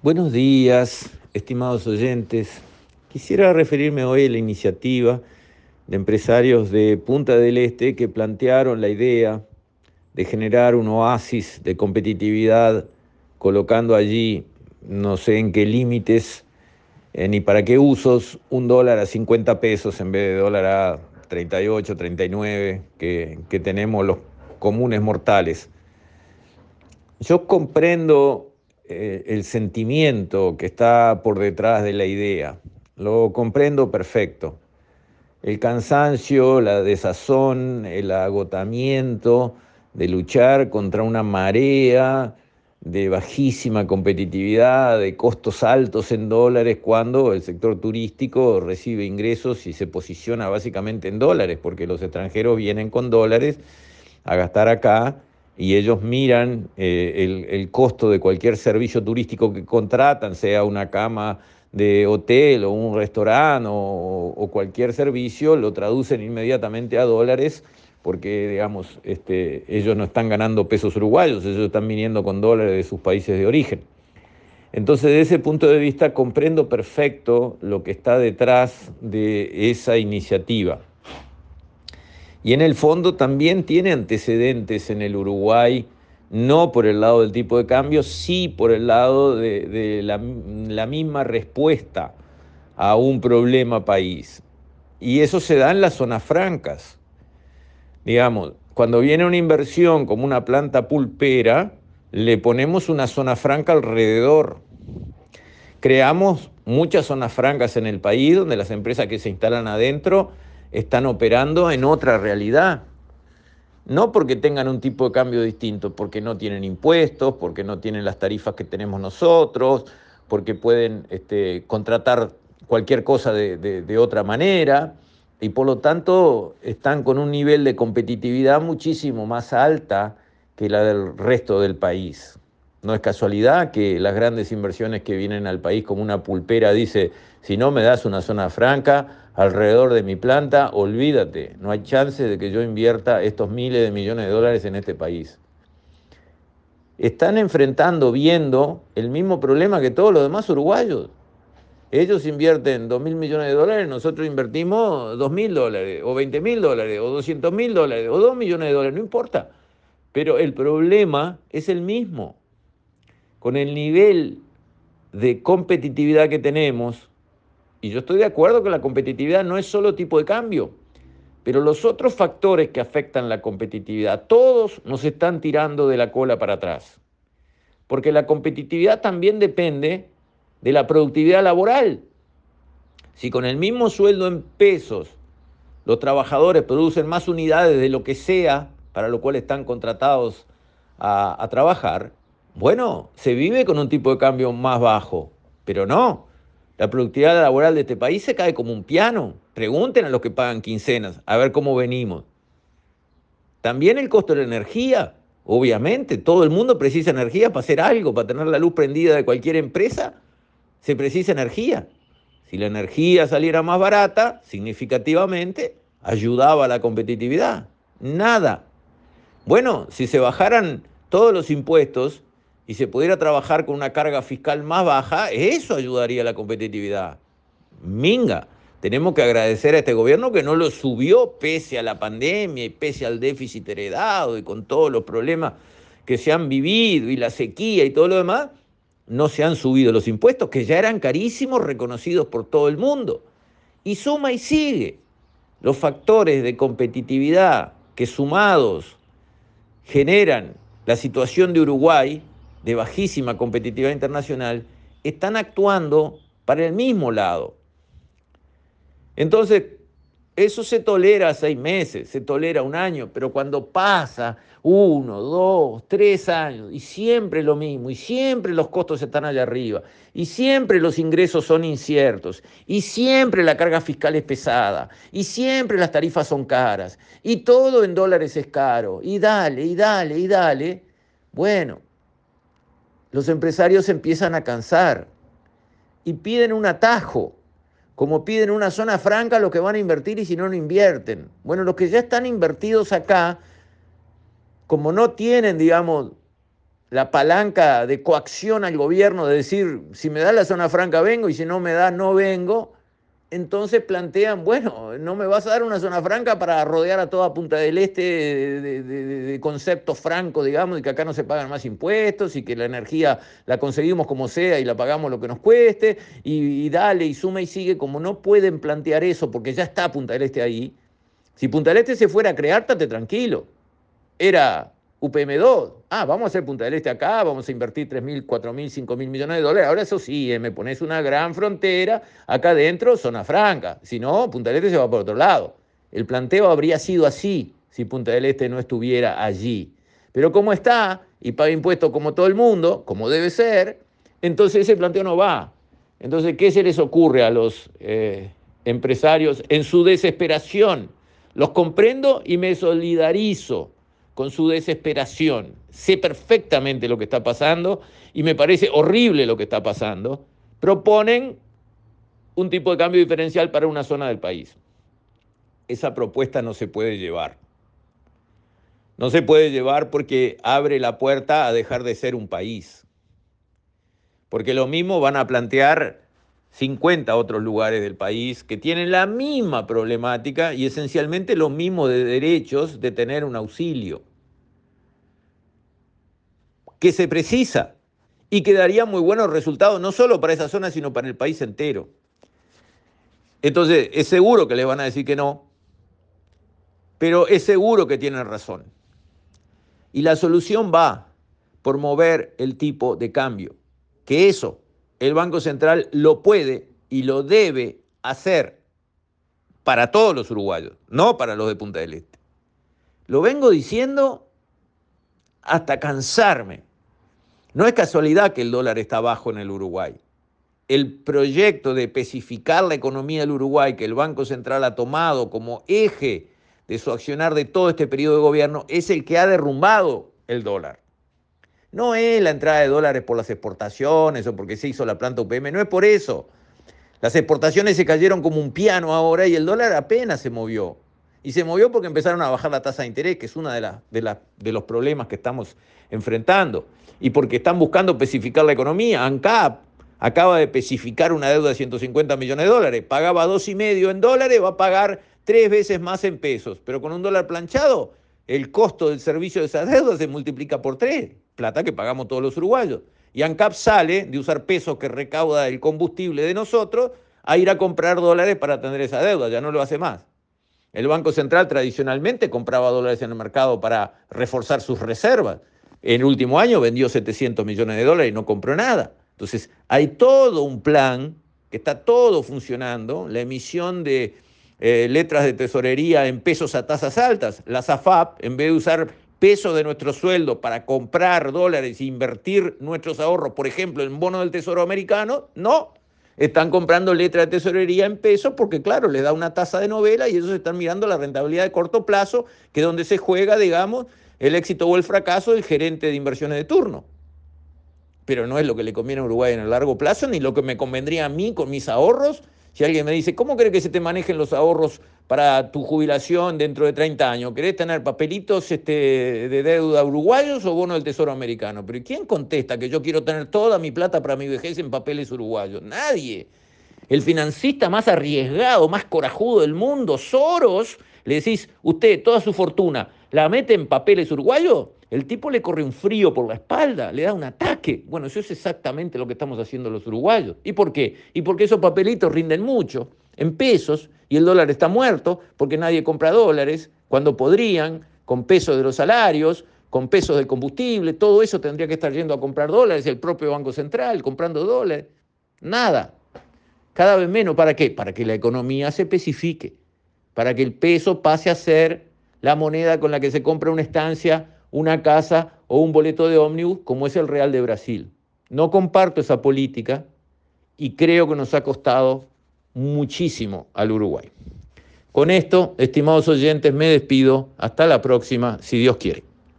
Buenos días, estimados oyentes. Quisiera referirme hoy a la iniciativa de empresarios de Punta del Este que plantearon la idea de generar un oasis de competitividad colocando allí, no sé en qué límites eh, ni para qué usos, un dólar a 50 pesos en vez de dólar a 38, 39 que, que tenemos los comunes mortales. Yo comprendo eh, el sentimiento que está por detrás de la idea. Lo comprendo perfecto. El cansancio, la desazón, el agotamiento de luchar contra una marea de bajísima competitividad, de costos altos en dólares, cuando el sector turístico recibe ingresos y se posiciona básicamente en dólares, porque los extranjeros vienen con dólares a gastar acá y ellos miran eh, el, costo de cualquier servicio turístico que contratan, sea una cama de hotel o un restaurante o, cualquier servicio, lo traducen inmediatamente a dólares porque, digamos, este, ellos no están ganando pesos uruguayos, ellos están viniendo con dólares de sus países de origen. Entonces, desde ese punto de vista, comprendo perfecto lo que está detrás de esa iniciativa. Y en el fondo también tiene antecedentes en el Uruguay, no por el lado del tipo de cambio, sí por el lado de, la, la misma respuesta a un problema país. Y eso se da en las zonas francas. Digamos, cuando viene una inversión como una planta pulpera, le ponemos una zona franca alrededor. Creamos muchas zonas francas en el país donde las empresas que se instalan adentro están operando en otra realidad. No porque tengan un tipo de cambio distinto, porque no tienen impuestos, porque no tienen las tarifas que tenemos nosotros, porque pueden este, contratar cualquier cosa de, de otra manera y por lo tanto están con un nivel de competitividad muchísimo más alta que la del resto del país. No es casualidad que las grandes inversiones que vienen al país como una pulpera dice, si no me das una zona franca, alrededor de mi planta, olvídate, no hay chance de que yo invierta estos miles de millones de dólares en este país. Están enfrentando, viendo el mismo problema que todos los demás uruguayos. Ellos invierten 2 mil millones de dólares, nosotros invertimos 2 mil dólares, o 20 mil dólares, o 200 mil dólares, o 2 millones de dólares, no importa. Pero el problema es el mismo. Con el nivel de competitividad que tenemos, y yo estoy de acuerdo que la competitividad no es solo tipo de cambio, pero los otros factores que afectan la competitividad, todos nos están tirando de la cola para atrás. Porque la competitividad también depende de la productividad laboral. Si con el mismo sueldo en pesos los trabajadores producen más unidades de lo que sea para lo cual están contratados a, a trabajar, bueno, se vive con un tipo de cambio más bajo, pero no. La productividad laboral de este país se cae como un piano. Pregunten a los que pagan quincenas, a ver cómo venimos. También el costo de la energía. Obviamente, todo el mundo precisa energía para hacer algo, para tener la luz prendida de cualquier empresa, se precisa energía. Si la energía saliera más barata, significativamente, ayudaba a la competitividad. Nada. Bueno, si se bajaran todos los impuestos, y se pudiera trabajar con una carga fiscal más baja, eso ayudaría a la competitividad. Minga, tenemos que agradecer a este gobierno que no lo subió pese a la pandemia y pese al déficit heredado y con todos los problemas que se han vivido y la sequía y todo lo demás, no se han subido los impuestos que ya eran carísimos, reconocidos por todo el mundo. Y suma y sigue. Los factores de competitividad que sumados generan la situación de Uruguay de bajísima competitividad internacional están actuando para el mismo lado. Entonces, eso se tolera seis meses, se tolera un año, pero cuando pasa uno, dos, tres años y siempre lo mismo, y siempre los costos están allá arriba, y siempre los ingresos son inciertos, y siempre la carga fiscal es pesada, y siempre las tarifas son caras, y todo en dólares es caro, y dale, y dale, y dale, bueno, los empresarios empiezan a cansar y piden un atajo, como piden una zona franca lo que van a invertir y si no, no invierten. Bueno, los que ya están invertidos acá, como no tienen, digamos, la palanca de coacción al gobierno de decir, si me da la zona franca vengo y si no me da no vengo, entonces plantean, bueno, no me vas a dar una zona franca para rodear a toda Punta del Este de, conceptos francos, digamos, y que acá no se pagan más impuestos y que la energía la conseguimos como sea y la pagamos lo que nos cueste, y, y dale, y suma y sigue, como no pueden plantear eso porque ya está Punta del Este ahí. Si Punta del Este se fuera a crear, tate tranquilo. Era UPM2, ah, vamos a hacer Punta del Este acá, vamos a invertir 3.000, 4.000, 5.000 millones de dólares. Ahora eso sí, eh, me pones una gran frontera, acá adentro, zona franca. Si no, Punta del Este se va por otro lado. El planteo habría sido así si Punta del Este no estuviera allí. Pero como está y paga impuestos como todo el mundo, como debe ser, entonces ese planteo no va. Entonces, ¿qué se les ocurre a los eh, empresarios en su desesperación? Los comprendo y me solidarizo con su desesperación. Sé perfectamente lo que está pasando y me parece horrible lo que está pasando. Proponen un tipo de cambio diferencial para una zona del país. Esa propuesta no se puede llevar. No se puede llevar porque abre la puerta a dejar de ser un país. Porque lo mismo van a plantear 50 otros lugares del país que tienen la misma problemática y esencialmente lo mismo de derechos de tener un auxilio que se precisa y que daría muy buenos resultados, no solo para esa zona, sino para el país entero. Entonces, es seguro que les van a decir que no, pero es seguro que tienen razón. Y la solución va por mover el tipo de cambio, que eso el Banco Central lo puede y lo debe hacer para todos los uruguayos, no para los de Punta del Este. Lo vengo diciendo hasta cansarme. No es casualidad que el dólar está bajo en el Uruguay. El proyecto de especificar la economía del Uruguay que el Banco Central ha tomado como eje de su accionar de todo este periodo de gobierno es el que ha derrumbado el dólar. No es la entrada de dólares por las exportaciones o porque se hizo la planta UPM, no es por eso. Las exportaciones se cayeron como un piano ahora y el dólar apenas se movió. Y se movió porque empezaron a bajar la tasa de interés, que es uno de, de, los problemas que estamos enfrentando. Y porque están buscando especificar la economía. ANCAP acaba de especificar una deuda de 150 millones de dólares. Pagaba dos y medio en dólares, va a pagar tres veces más en pesos. Pero con un dólar planchado, el costo del servicio de esa deuda se multiplica por tres. Plata que pagamos todos los uruguayos. Y ANCAP sale de usar pesos que recauda el combustible de nosotros a ir a comprar dólares para atender esa deuda. Ya no lo hace más. El Banco Central tradicionalmente compraba dólares en el mercado para reforzar sus reservas. En el último año vendió 700 millones de dólares y no compró nada. Entonces, hay todo un plan que está todo funcionando, la emisión de eh, letras de tesorería en pesos a tasas altas. La SAFAP, en vez de usar pesos de nuestro sueldo para comprar dólares e invertir nuestros ahorros, por ejemplo, en bonos del Tesoro americano, no, están comprando letras de tesorería en pesos porque, claro, les da una tasa de novela y ellos están mirando la rentabilidad de corto plazo, que es donde se juega, digamos, el éxito o el fracaso del gerente de inversiones de turno. Pero no es lo que le conviene a Uruguay en el largo plazo, ni lo que me convendría a mí con mis ahorros. Si alguien me dice, ¿cómo cree que se te manejen los ahorros para tu jubilación dentro de 30 años? ¿Querés tener papelitos este, de deuda uruguayos o bono del Tesoro americano? Pero ¿quién contesta que yo quiero tener toda mi plata para mi vejez en papeles uruguayos? Nadie. El financista más arriesgado, más corajudo del mundo, Soros, le decís, usted, toda su fortuna, ¿la mete en papeles uruguayos? El tipo le corre un frío por la espalda, le da un ataque. Bueno, eso es exactamente lo que estamos haciendo los uruguayos. ¿Y por qué? Y porque esos papelitos rinden mucho en pesos y el dólar está muerto porque nadie compra dólares cuando podrían, con pesos de los salarios, con pesos del combustible, todo eso tendría que estar yendo a comprar dólares, el propio Banco Central comprando dólares. Nada. Cada vez menos. ¿Para qué? Para que la economía se especifique, para que el peso pase a ser la moneda con la que se compra una estancia, una casa o un boleto de ómnibus, como es el Real de Brasil. No comparto esa política y creo que nos ha costado muchísimo al Uruguay. Con esto, estimados oyentes, me despido. Hasta la próxima, si Dios quiere.